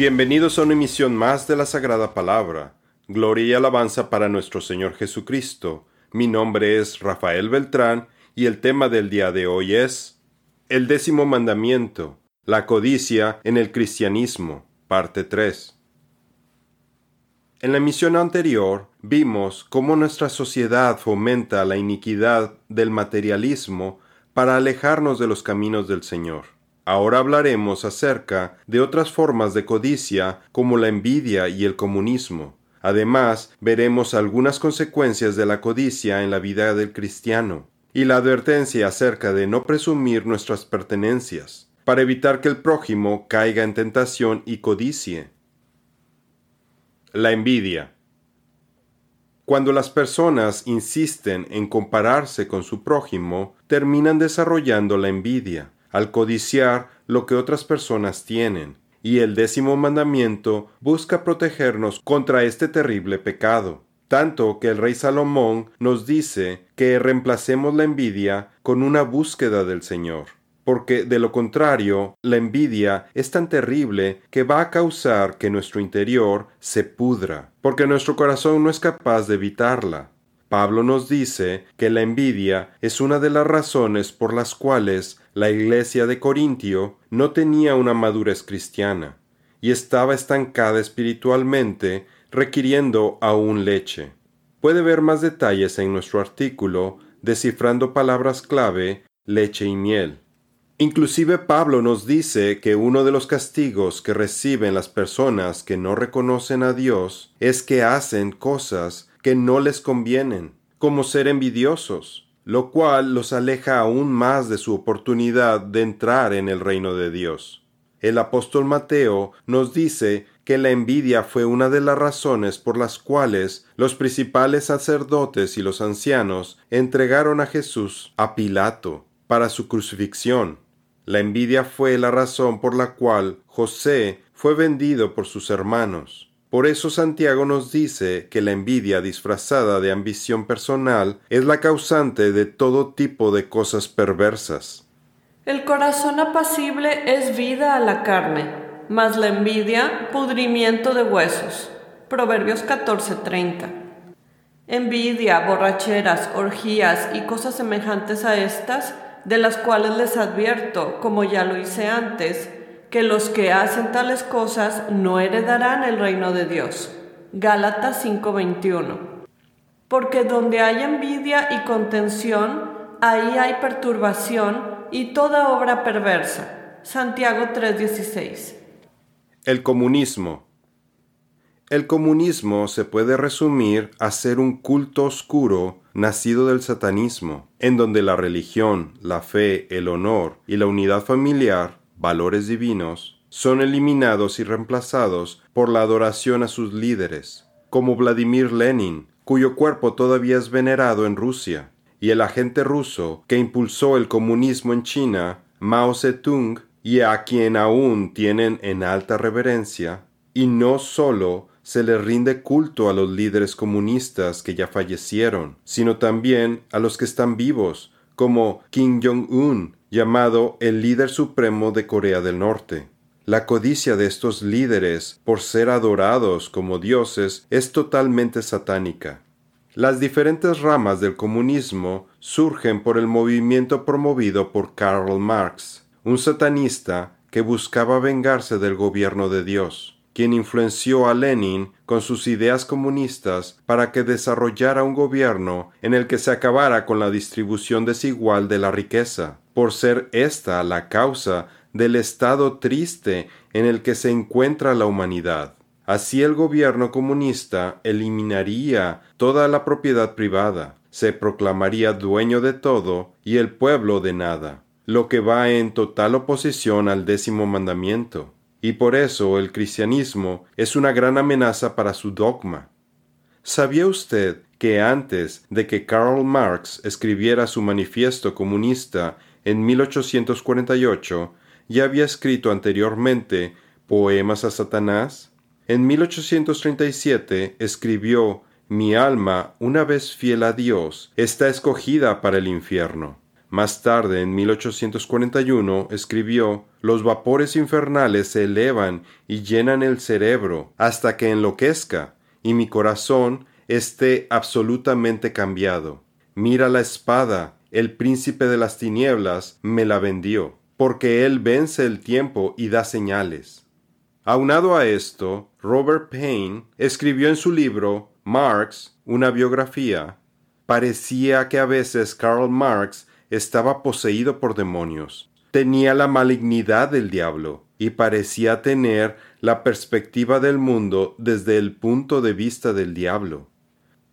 Bienvenidos a una emisión más de la Sagrada Palabra. Gloria y alabanza para nuestro Señor Jesucristo. Mi nombre es Rafael Beltrán y el tema del día de hoy es el décimo mandamiento, la codicia en el cristianismo, parte 3. En la emisión anterior vimos cómo nuestra sociedad fomenta la iniquidad del materialismo para alejarnos de los caminos del Señor. Ahora hablaremos acerca de otras formas de codicia como la envidia y el comunismo. Además, veremos algunas consecuencias de la codicia en la vida del cristiano y la advertencia acerca de no presumir nuestras pertenencias, para evitar que el prójimo caiga en tentación y codicie. La envidia. Cuando las personas insisten en compararse con su prójimo, terminan desarrollando la envidia, al codiciar lo que otras personas tienen, y el décimo mandamiento busca protegernos contra este terrible pecado, tanto que el rey Salomón nos dice que reemplacemos la envidia con una búsqueda del Señor, porque de lo contrario, la envidia es tan terrible que va a causar que nuestro interior se pudra, porque nuestro corazón no es capaz de evitarla. Pablo nos dice que la envidia es una de las razones por las cuales la iglesia de Corintio no tenía una madurez cristiana y estaba estancada espiritualmente, requiriendo aún leche. Puede ver más detalles en nuestro artículo Descifrando palabras clave, leche y miel. Inclusive Pablo nos dice que uno de los castigos que reciben las personas que no reconocen a Dios es que hacen cosas que no les convienen, como ser envidiosos, lo cual los aleja aún más de su oportunidad de entrar en el reino de Dios. El apóstol Mateo nos dice que la envidia fue una de las razones por las cuales los principales sacerdotes y los ancianos entregaron a Jesús a Pilato para su crucifixión. La envidia fue la razón por la cual José fue vendido por sus hermanos. Por eso Santiago nos dice que la envidia disfrazada de ambición personal es la causante de todo tipo de cosas perversas. El corazón apacible es vida a la carne, mas la envidia pudrimiento de huesos. Proverbios 14:30. Envidia, borracheras, orgías y cosas semejantes a estas, de las cuales les advierto, como ya lo hice antes, que los que hacen tales cosas no heredarán el reino de Dios. Gálatas 5:21. Porque donde hay envidia y contención, ahí hay perturbación y toda obra perversa. Santiago 3:16. El comunismo. El comunismo se puede resumir a ser un culto oscuro nacido del satanismo, en donde la religión, la fe, el honor y la unidad familiar valores divinos, son eliminados y reemplazados por la adoración a sus líderes, como Vladimir Lenin, cuyo cuerpo todavía es venerado en Rusia, y el agente ruso que impulsó el comunismo en China, Mao Zedong, y a quien aún tienen en alta reverencia, y no sólo se le rinde culto a los líderes comunistas que ya fallecieron, sino también a los que están vivos, como Kim Jong-un, llamado el líder supremo de Corea del Norte. La codicia de estos líderes por ser adorados como dioses es totalmente satánica. Las diferentes ramas del comunismo surgen por el movimiento promovido por Karl Marx, un satanista que buscaba vengarse del gobierno de Dios, quien influenció a Lenin con sus ideas comunistas para que desarrollara un gobierno en el que se acabara con la distribución desigual de la riqueza, por ser esta la causa del estado triste en el que se encuentra la humanidad. Así el gobierno comunista eliminaría toda la propiedad privada, se proclamaría dueño de todo y el pueblo de nada, lo que va en total oposición al décimo mandamiento. Y por eso el cristianismo es una gran amenaza para su dogma. ¿Sabía usted que antes de que Karl Marx escribiera su manifiesto comunista en 1848 ya había escrito anteriormente Poemas a Satanás. En 1837 escribió Mi alma, una vez fiel a Dios, está escogida para el infierno. Más tarde, en 1841, escribió Los vapores infernales se elevan y llenan el cerebro hasta que enloquezca, y mi corazón esté absolutamente cambiado. Mira la espada, el príncipe de las tinieblas me la vendió, porque él vence el tiempo y da señales. Aunado a esto, Robert Payne escribió en su libro Marx, una biografía. Parecía que a veces Karl Marx estaba poseído por demonios. Tenía la malignidad del diablo y parecía tener la perspectiva del mundo desde el punto de vista del diablo.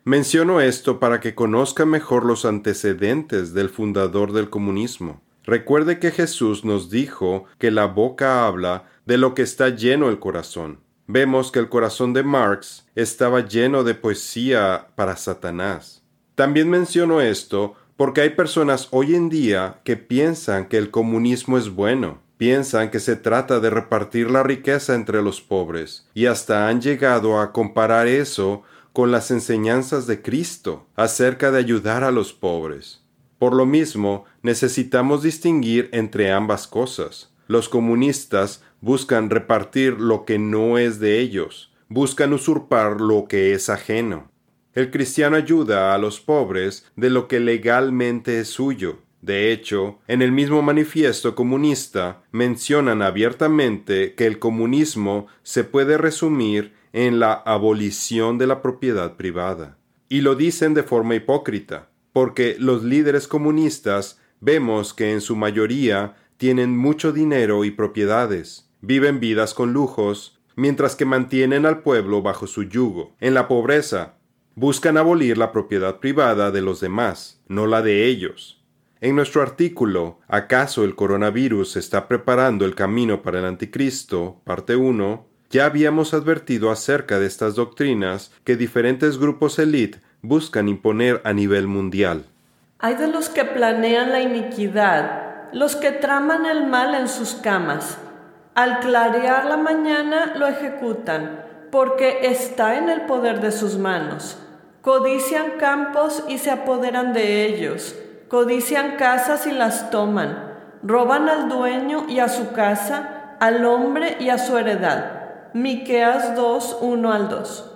Menciono esto para que conozca mejor los antecedentes del fundador del comunismo. Recuerde que Jesús nos dijo que la boca habla de lo que está lleno el corazón. Vemos que el corazón de Marx estaba lleno de poesía para Satanás. También menciono esto porque hay personas hoy en día que piensan que el comunismo es bueno, piensan que se trata de repartir la riqueza entre los pobres, y hasta han llegado a comparar eso con las enseñanzas de Cristo acerca de ayudar a los pobres. Por lo mismo, necesitamos distinguir entre ambas cosas. Los comunistas buscan repartir lo que no es de ellos, buscan usurpar lo que es ajeno. El cristiano ayuda a los pobres de lo que legalmente es suyo. De hecho, en el mismo manifiesto comunista mencionan abiertamente que el comunismo se puede resumir en la abolición de la propiedad privada. Y lo dicen de forma hipócrita, porque los líderes comunistas vemos que en su mayoría tienen mucho dinero y propiedades, viven vidas con lujos, mientras que mantienen al pueblo bajo su yugo, en la pobreza, buscan abolir la propiedad privada de los demás, no la de ellos. En nuestro artículo ¿Acaso el coronavirus está preparando el camino para el anticristo? parte 1, ya habíamos advertido acerca de estas doctrinas que diferentes grupos élite buscan imponer a nivel mundial. Hay de los que planean la iniquidad, los que traman el mal en sus camas. Al clarear la mañana lo ejecutan, porque está en el poder de sus manos. Codician campos y se apoderan de ellos. Codician casas y las toman. Roban al dueño y a su casa, al hombre y a su heredad. Miqueas 2, 1 al 2.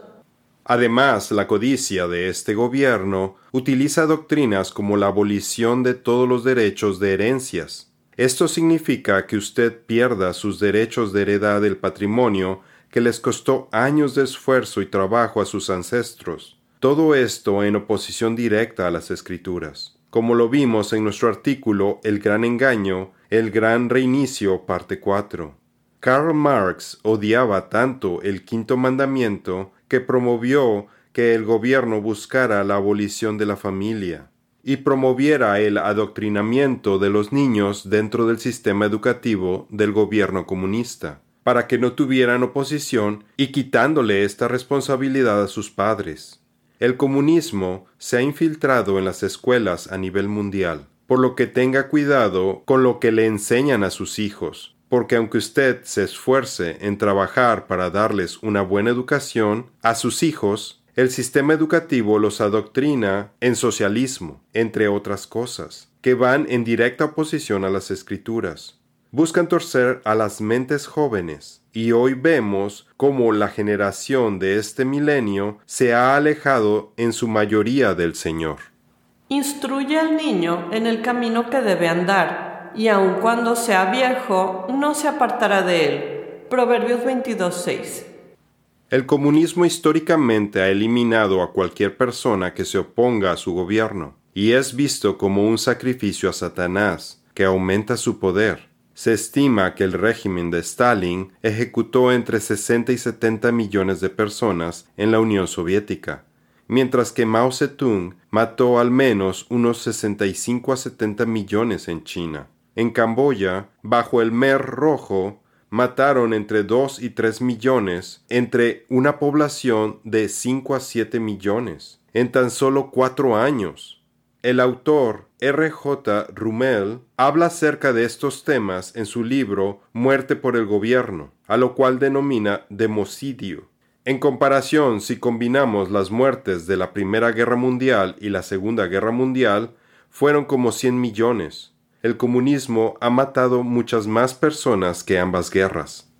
Además, la codicia de este gobierno utiliza doctrinas como la abolición de todos los derechos de herencias. Esto significa que usted pierda sus derechos de heredad del patrimonio que les costó años de esfuerzo y trabajo a sus ancestros. Todo esto en oposición directa a las escrituras. Como lo vimos en nuestro artículo El gran engaño, el gran reinicio, parte 4. Karl Marx odiaba tanto el quinto mandamiento que promovió que el gobierno buscara la abolición de la familia y promoviera el adoctrinamiento de los niños dentro del sistema educativo del gobierno comunista, para que no tuvieran oposición y quitándole esta responsabilidad a sus padres. El comunismo se ha infiltrado en las escuelas a nivel mundial, por lo que tenga cuidado con lo que le enseñan a sus hijos, porque aunque usted se esfuerce en trabajar para darles una buena educación a sus hijos, el sistema educativo los adoctrina en socialismo, entre otras cosas, que van en directa oposición a las escrituras buscan torcer a las mentes jóvenes, y hoy vemos cómo la generación de este milenio se ha alejado en su mayoría del Señor. Instruye al niño en el camino que debe andar, y aun cuando sea viejo, no se apartará de él. Proverbios 22.6 El comunismo históricamente ha eliminado a cualquier persona que se oponga a su gobierno, y es visto como un sacrificio a Satanás, que aumenta su poder se estima que el régimen de Stalin ejecutó entre 60 y 70 millones de personas en la Unión Soviética, mientras que Mao Zedong mató al menos unos 65 a 70 millones en China. En Camboya, bajo el Mer Rojo, mataron entre 2 y 3 millones entre una población de 5 a 7 millones en tan solo cuatro años. El autor R. J. Rumel habla acerca de estos temas en su libro Muerte por el Gobierno, a lo cual denomina democidio. En comparación, si combinamos las muertes de la Primera Guerra Mundial y la Segunda Guerra Mundial, fueron como 100 millones. El comunismo ha matado muchas más personas que ambas guerras.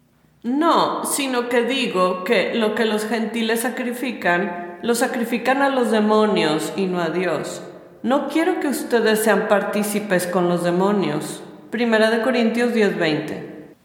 No, sino que digo que lo que los gentiles sacrifican, lo sacrifican a los demonios y no a Dios. No quiero que ustedes sean partícipes con los demonios. Primera de Corintios 10:20.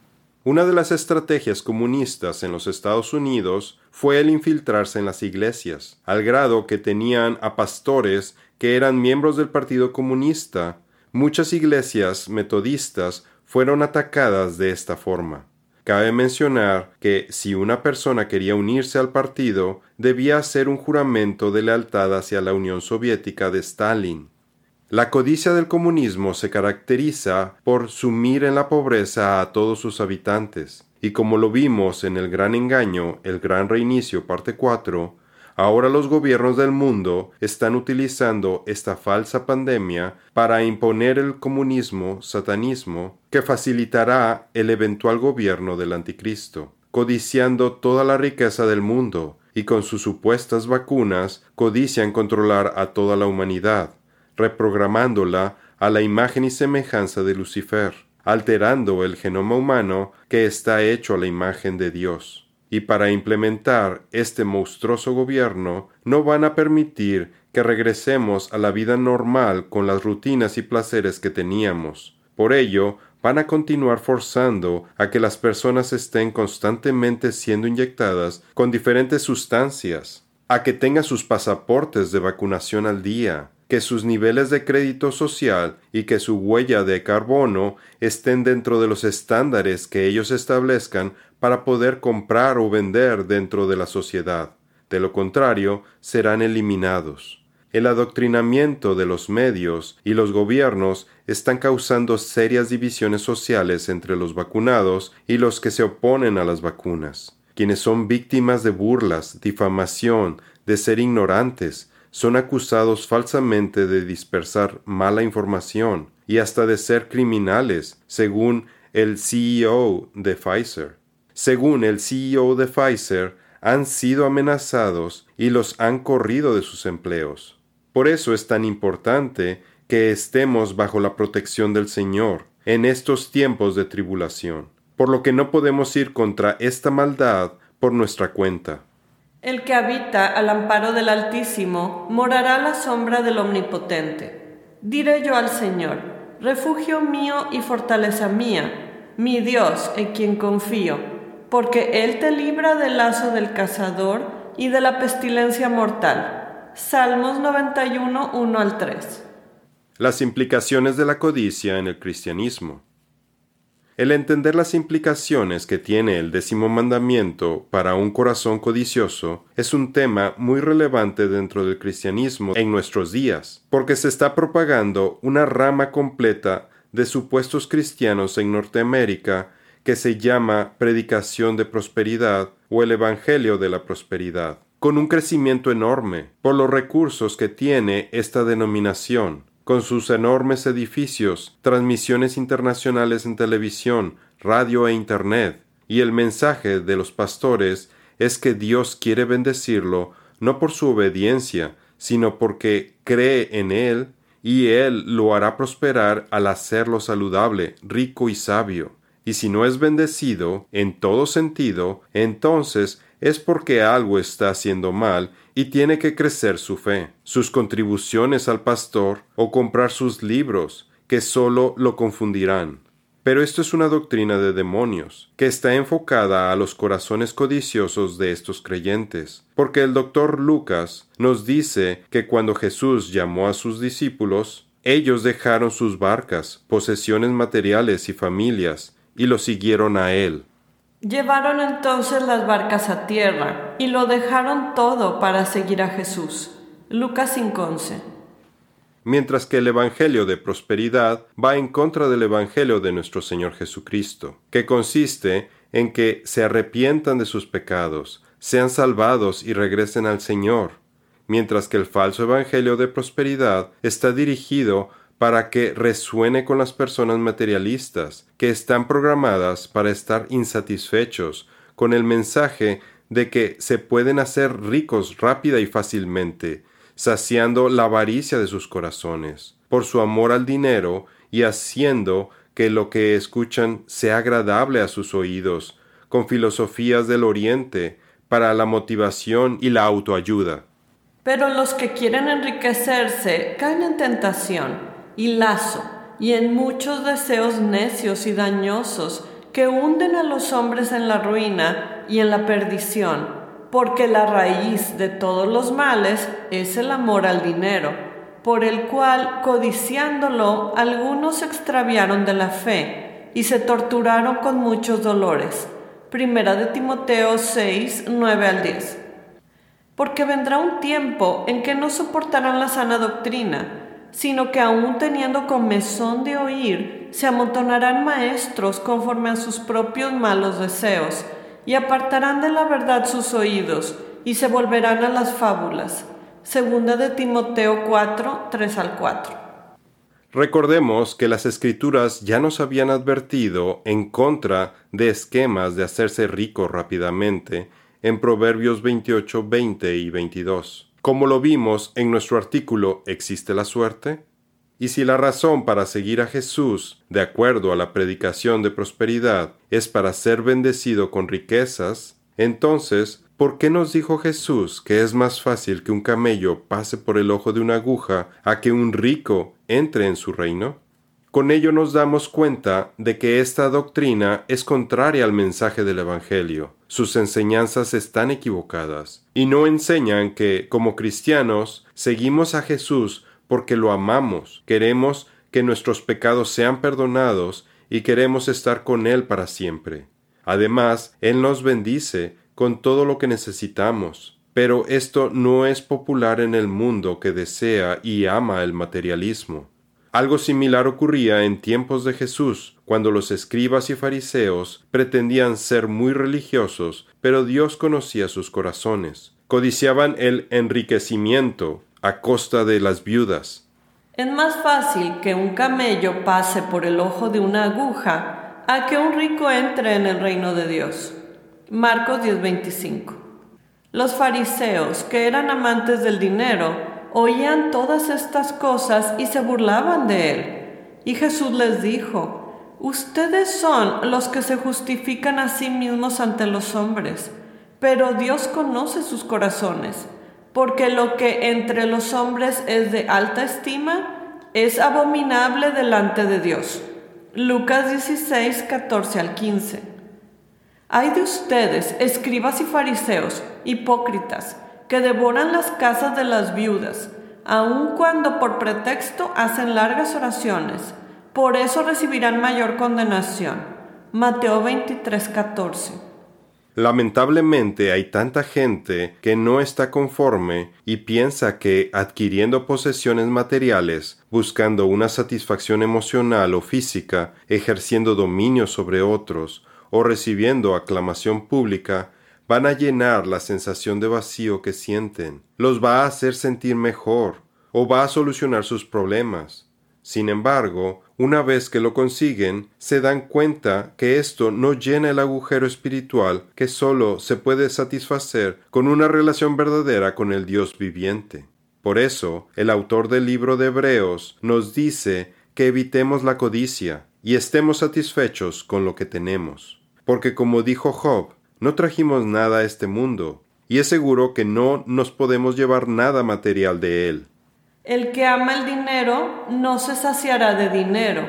Una de las estrategias comunistas en los Estados Unidos fue el infiltrarse en las iglesias, al grado que tenían a pastores que eran miembros del Partido Comunista. Muchas iglesias metodistas fueron atacadas de esta forma. Cabe mencionar que si una persona quería unirse al partido, debía hacer un juramento de lealtad hacia la Unión Soviética de Stalin. La codicia del comunismo se caracteriza por sumir en la pobreza a todos sus habitantes, y como lo vimos en el gran engaño, el gran reinicio parte 4, Ahora los gobiernos del mundo están utilizando esta falsa pandemia para imponer el comunismo, satanismo, que facilitará el eventual gobierno del anticristo, codiciando toda la riqueza del mundo, y con sus supuestas vacunas codician controlar a toda la humanidad, reprogramándola a la imagen y semejanza de Lucifer, alterando el genoma humano que está hecho a la imagen de Dios y para implementar este monstruoso gobierno no van a permitir que regresemos a la vida normal con las rutinas y placeres que teníamos. Por ello, van a continuar forzando a que las personas estén constantemente siendo inyectadas con diferentes sustancias, a que tengan sus pasaportes de vacunación al día, que sus niveles de crédito social y que su huella de carbono estén dentro de los estándares que ellos establezcan para poder comprar o vender dentro de la sociedad. De lo contrario, serán eliminados. El adoctrinamiento de los medios y los gobiernos están causando serias divisiones sociales entre los vacunados y los que se oponen a las vacunas, quienes son víctimas de burlas, difamación, de ser ignorantes, son acusados falsamente de dispersar mala información y hasta de ser criminales, según el CEO de Pfizer según el CEO de Pfizer, han sido amenazados y los han corrido de sus empleos. Por eso es tan importante que estemos bajo la protección del Señor en estos tiempos de tribulación, por lo que no podemos ir contra esta maldad por nuestra cuenta. El que habita al amparo del Altísimo morará a la sombra del Omnipotente. Diré yo al Señor, refugio mío y fortaleza mía, mi Dios en quien confío porque Él te libra del lazo del cazador y de la pestilencia mortal. Salmos 91, 1 al 3. Las implicaciones de la codicia en el cristianismo. El entender las implicaciones que tiene el décimo mandamiento para un corazón codicioso es un tema muy relevante dentro del cristianismo en nuestros días, porque se está propagando una rama completa de supuestos cristianos en Norteamérica que se llama predicación de prosperidad o el Evangelio de la prosperidad, con un crecimiento enorme por los recursos que tiene esta denominación, con sus enormes edificios, transmisiones internacionales en televisión, radio e Internet, y el mensaje de los pastores es que Dios quiere bendecirlo no por su obediencia, sino porque cree en Él y Él lo hará prosperar al hacerlo saludable, rico y sabio y si no es bendecido en todo sentido, entonces es porque algo está haciendo mal y tiene que crecer su fe, sus contribuciones al pastor o comprar sus libros, que solo lo confundirán. Pero esto es una doctrina de demonios, que está enfocada a los corazones codiciosos de estos creyentes, porque el doctor Lucas nos dice que cuando Jesús llamó a sus discípulos, ellos dejaron sus barcas, posesiones materiales y familias, y lo siguieron a él. Llevaron entonces las barcas a tierra y lo dejaron todo para seguir a Jesús. Lucas 5:11. Mientras que el Evangelio de prosperidad va en contra del Evangelio de nuestro Señor Jesucristo, que consiste en que se arrepientan de sus pecados, sean salvados y regresen al Señor, mientras que el falso Evangelio de prosperidad está dirigido para que resuene con las personas materialistas que están programadas para estar insatisfechos con el mensaje de que se pueden hacer ricos rápida y fácilmente, saciando la avaricia de sus corazones, por su amor al dinero y haciendo que lo que escuchan sea agradable a sus oídos, con filosofías del Oriente, para la motivación y la autoayuda. Pero los que quieren enriquecerse caen en tentación y lazo y en muchos deseos necios y dañosos que hunden a los hombres en la ruina y en la perdición, porque la raíz de todos los males es el amor al dinero, por el cual, codiciándolo, algunos se extraviaron de la fe y se torturaron con muchos dolores. Primera de Timoteo 6, 9 al 10. Porque vendrá un tiempo en que no soportarán la sana doctrina, sino que aún teniendo comezón de oír, se amontonarán maestros conforme a sus propios malos deseos, y apartarán de la verdad sus oídos, y se volverán a las fábulas. Segunda de Timoteo 4, 3 al 4. Recordemos que las escrituras ya nos habían advertido en contra de esquemas de hacerse rico rápidamente en Proverbios 28, 20 y 22. Como lo vimos en nuestro artículo ¿Existe la suerte? Y si la razón para seguir a Jesús, de acuerdo a la predicación de prosperidad, es para ser bendecido con riquezas, entonces, ¿por qué nos dijo Jesús que es más fácil que un camello pase por el ojo de una aguja a que un rico entre en su reino? Con ello nos damos cuenta de que esta doctrina es contraria al mensaje del Evangelio. Sus enseñanzas están equivocadas y no enseñan que, como cristianos, seguimos a Jesús porque lo amamos, queremos que nuestros pecados sean perdonados y queremos estar con Él para siempre. Además, Él nos bendice con todo lo que necesitamos. Pero esto no es popular en el mundo que desea y ama el materialismo. Algo similar ocurría en tiempos de Jesús, cuando los escribas y fariseos pretendían ser muy religiosos, pero Dios conocía sus corazones. Codiciaban el enriquecimiento a costa de las viudas. Es más fácil que un camello pase por el ojo de una aguja a que un rico entre en el reino de Dios. Marcos 10:25. Los fariseos, que eran amantes del dinero, oían todas estas cosas y se burlaban de él. Y Jesús les dijo, Ustedes son los que se justifican a sí mismos ante los hombres, pero Dios conoce sus corazones porque lo que entre los hombres es de alta estima es abominable delante de Dios. Lucas 16, 14 al 15. Hay de ustedes, escribas y fariseos, hipócritas, que devoran las casas de las viudas, aun cuando por pretexto hacen largas oraciones. Por eso recibirán mayor condenación. Mateo 23, 14. Lamentablemente hay tanta gente que no está conforme y piensa que adquiriendo posesiones materiales, buscando una satisfacción emocional o física, ejerciendo dominio sobre otros o recibiendo aclamación pública, van a llenar la sensación de vacío que sienten, los va a hacer sentir mejor o va a solucionar sus problemas. Sin embargo, una vez que lo consiguen, se dan cuenta que esto no llena el agujero espiritual que solo se puede satisfacer con una relación verdadera con el Dios viviente. Por eso, el autor del libro de Hebreos nos dice que evitemos la codicia y estemos satisfechos con lo que tenemos. Porque como dijo Job, no trajimos nada a este mundo, y es seguro que no nos podemos llevar nada material de él. El que ama el dinero no se saciará de dinero,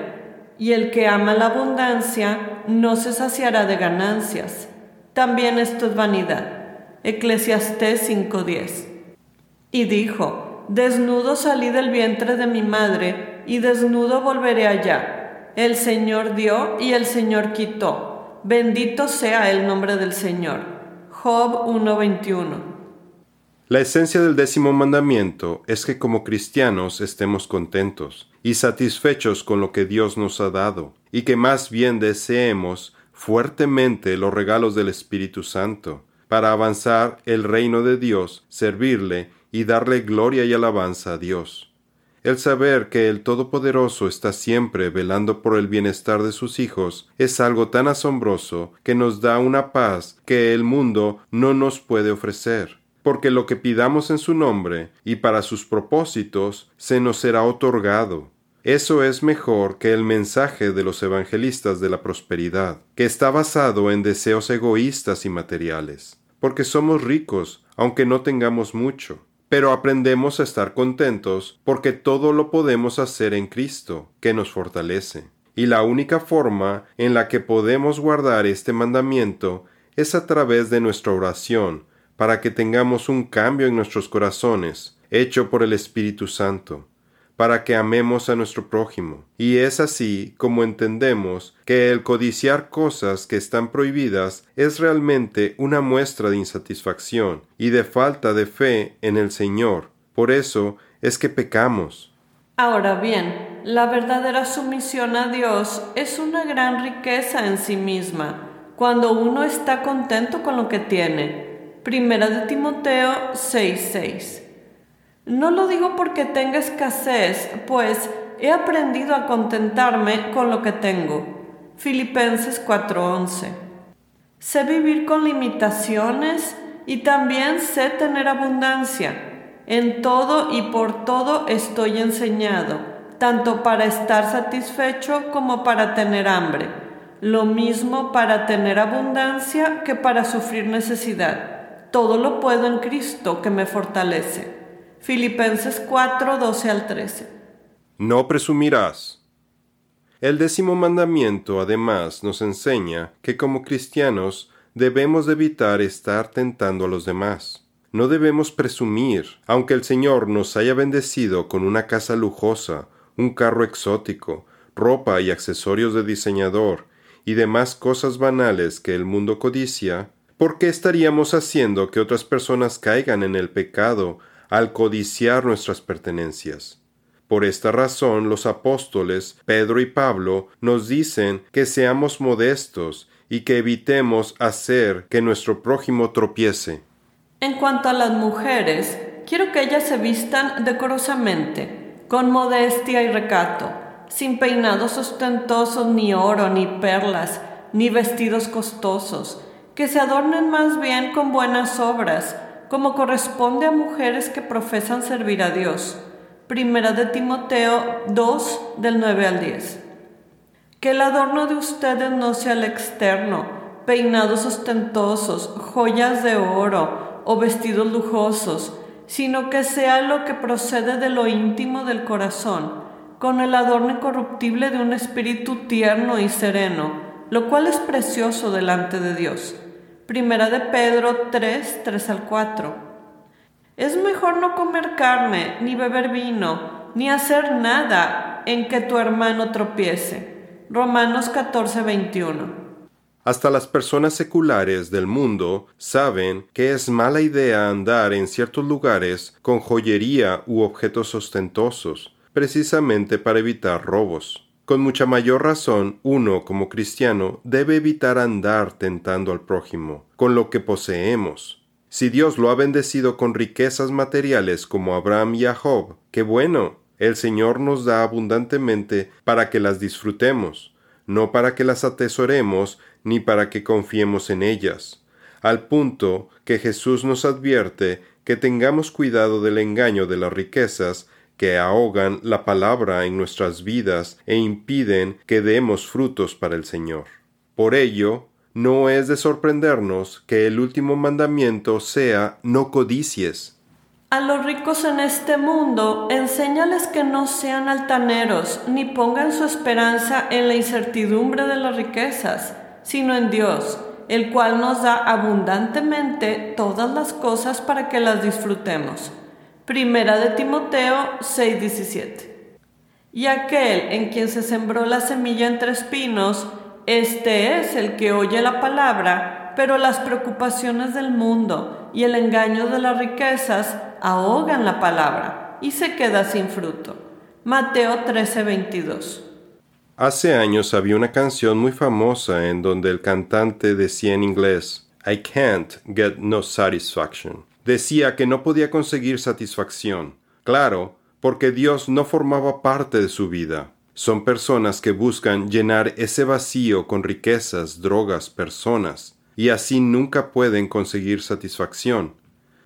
y el que ama la abundancia no se saciará de ganancias. También esto es vanidad. Eclesiastés 5:10. Y dijo, Desnudo salí del vientre de mi madre, y desnudo volveré allá. El Señor dio y el Señor quitó. Bendito sea el nombre del Señor. Job 1:21. La esencia del décimo mandamiento es que como cristianos estemos contentos y satisfechos con lo que Dios nos ha dado, y que más bien deseemos fuertemente los regalos del Espíritu Santo, para avanzar el reino de Dios, servirle y darle gloria y alabanza a Dios. El saber que el Todopoderoso está siempre velando por el bienestar de sus hijos es algo tan asombroso que nos da una paz que el mundo no nos puede ofrecer. Porque lo que pidamos en su nombre y para sus propósitos se nos será otorgado. Eso es mejor que el mensaje de los evangelistas de la prosperidad, que está basado en deseos egoístas y materiales, porque somos ricos, aunque no tengamos mucho, pero aprendemos a estar contentos porque todo lo podemos hacer en Cristo, que nos fortalece. Y la única forma en la que podemos guardar este mandamiento es a través de nuestra oración, para que tengamos un cambio en nuestros corazones, hecho por el Espíritu Santo, para que amemos a nuestro prójimo. Y es así como entendemos que el codiciar cosas que están prohibidas es realmente una muestra de insatisfacción y de falta de fe en el Señor. Por eso es que pecamos. Ahora bien, la verdadera sumisión a Dios es una gran riqueza en sí misma, cuando uno está contento con lo que tiene Primera de Timoteo 6:6. No lo digo porque tenga escasez, pues he aprendido a contentarme con lo que tengo. Filipenses 4:11. Sé vivir con limitaciones y también sé tener abundancia. En todo y por todo estoy enseñado, tanto para estar satisfecho como para tener hambre. Lo mismo para tener abundancia que para sufrir necesidad todo lo puedo en Cristo que me fortalece. Filipenses 4, 12 al 13. No presumirás. El décimo mandamiento además nos enseña que como cristianos debemos evitar estar tentando a los demás. No debemos presumir, aunque el Señor nos haya bendecido con una casa lujosa, un carro exótico, ropa y accesorios de diseñador, y demás cosas banales que el mundo codicia, ¿Por qué estaríamos haciendo que otras personas caigan en el pecado al codiciar nuestras pertenencias? Por esta razón los apóstoles Pedro y Pablo nos dicen que seamos modestos y que evitemos hacer que nuestro prójimo tropiece. En cuanto a las mujeres, quiero que ellas se vistan decorosamente, con modestia y recato, sin peinados ostentosos ni oro ni perlas, ni vestidos costosos, que se adornen más bien con buenas obras, como corresponde a mujeres que profesan servir a Dios. Primera de Timoteo 2 del 9 al 10. Que el adorno de ustedes no sea el externo, peinados ostentosos, joyas de oro o vestidos lujosos, sino que sea lo que procede de lo íntimo del corazón, con el adorno incorruptible de un espíritu tierno y sereno, lo cual es precioso delante de Dios. Primera de Pedro 3, 3 al 4. Es mejor no comer carne, ni beber vino, ni hacer nada en que tu hermano tropiece. Romanos 14, 21. Hasta las personas seculares del mundo saben que es mala idea andar en ciertos lugares con joyería u objetos ostentosos, precisamente para evitar robos. Con mucha mayor razón, uno como cristiano debe evitar andar tentando al prójimo con lo que poseemos. Si Dios lo ha bendecido con riquezas materiales como Abraham y a Job, qué bueno, el Señor nos da abundantemente para que las disfrutemos, no para que las atesoremos ni para que confiemos en ellas, al punto que Jesús nos advierte que tengamos cuidado del engaño de las riquezas que ahogan la palabra en nuestras vidas e impiden que demos frutos para el Señor. Por ello, no es de sorprendernos que el último mandamiento sea no codicies. A los ricos en este mundo, enséñales que no sean altaneros, ni pongan su esperanza en la incertidumbre de las riquezas, sino en Dios, el cual nos da abundantemente todas las cosas para que las disfrutemos. Primera de Timoteo 6:17. Y aquel en quien se sembró la semilla entre espinos, este es el que oye la palabra, pero las preocupaciones del mundo y el engaño de las riquezas ahogan la palabra y se queda sin fruto. Mateo 13:22. Hace años había una canción muy famosa en donde el cantante decía en inglés, I can't get no satisfaction decía que no podía conseguir satisfacción. Claro, porque Dios no formaba parte de su vida. Son personas que buscan llenar ese vacío con riquezas, drogas, personas, y así nunca pueden conseguir satisfacción.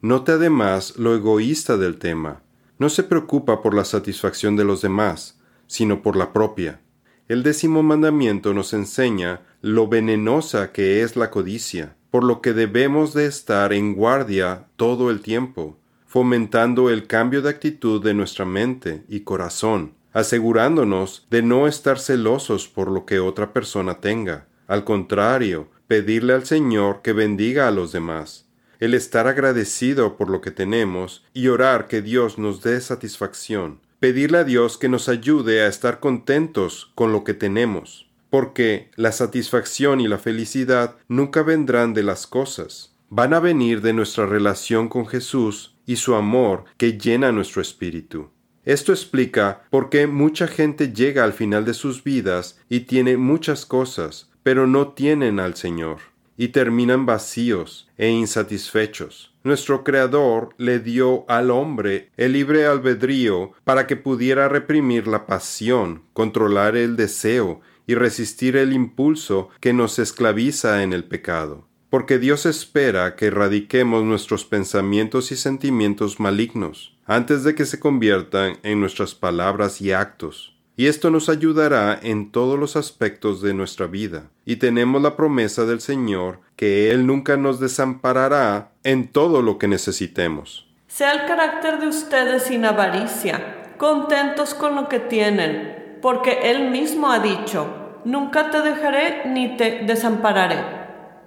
Note además lo egoísta del tema. No se preocupa por la satisfacción de los demás, sino por la propia. El décimo mandamiento nos enseña lo venenosa que es la codicia, por lo que debemos de estar en guardia todo el tiempo, fomentando el cambio de actitud de nuestra mente y corazón, asegurándonos de no estar celosos por lo que otra persona tenga. Al contrario, pedirle al Señor que bendiga a los demás, el estar agradecido por lo que tenemos y orar que Dios nos dé satisfacción, pedirle a Dios que nos ayude a estar contentos con lo que tenemos, porque la satisfacción y la felicidad nunca vendrán de las cosas, van a venir de nuestra relación con Jesús y su amor que llena nuestro espíritu. Esto explica por qué mucha gente llega al final de sus vidas y tiene muchas cosas, pero no tienen al Señor y terminan vacíos e insatisfechos. Nuestro Creador le dio al hombre el libre albedrío para que pudiera reprimir la pasión, controlar el deseo y resistir el impulso que nos esclaviza en el pecado. Porque Dios espera que erradiquemos nuestros pensamientos y sentimientos malignos antes de que se conviertan en nuestras palabras y actos y esto nos ayudará en todos los aspectos de nuestra vida. Y tenemos la promesa del Señor que Él nunca nos desamparará en todo lo que necesitemos. Sea el carácter de ustedes sin avaricia, contentos con lo que tienen, porque Él mismo ha dicho, nunca te dejaré ni te desampararé.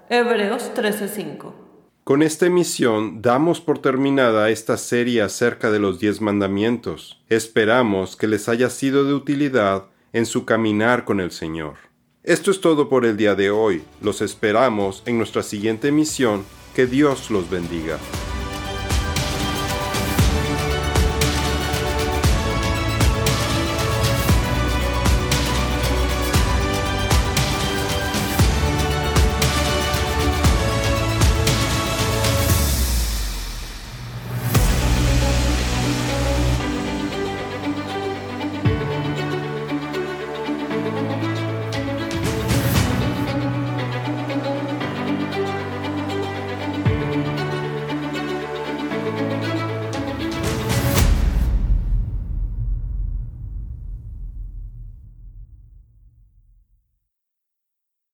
Hebreos 13:5 con esta emisión damos por terminada esta serie acerca de los diez mandamientos. Esperamos que les haya sido de utilidad en su caminar con el Señor. Esto es todo por el día de hoy. Los esperamos en nuestra siguiente emisión. Que Dios los bendiga.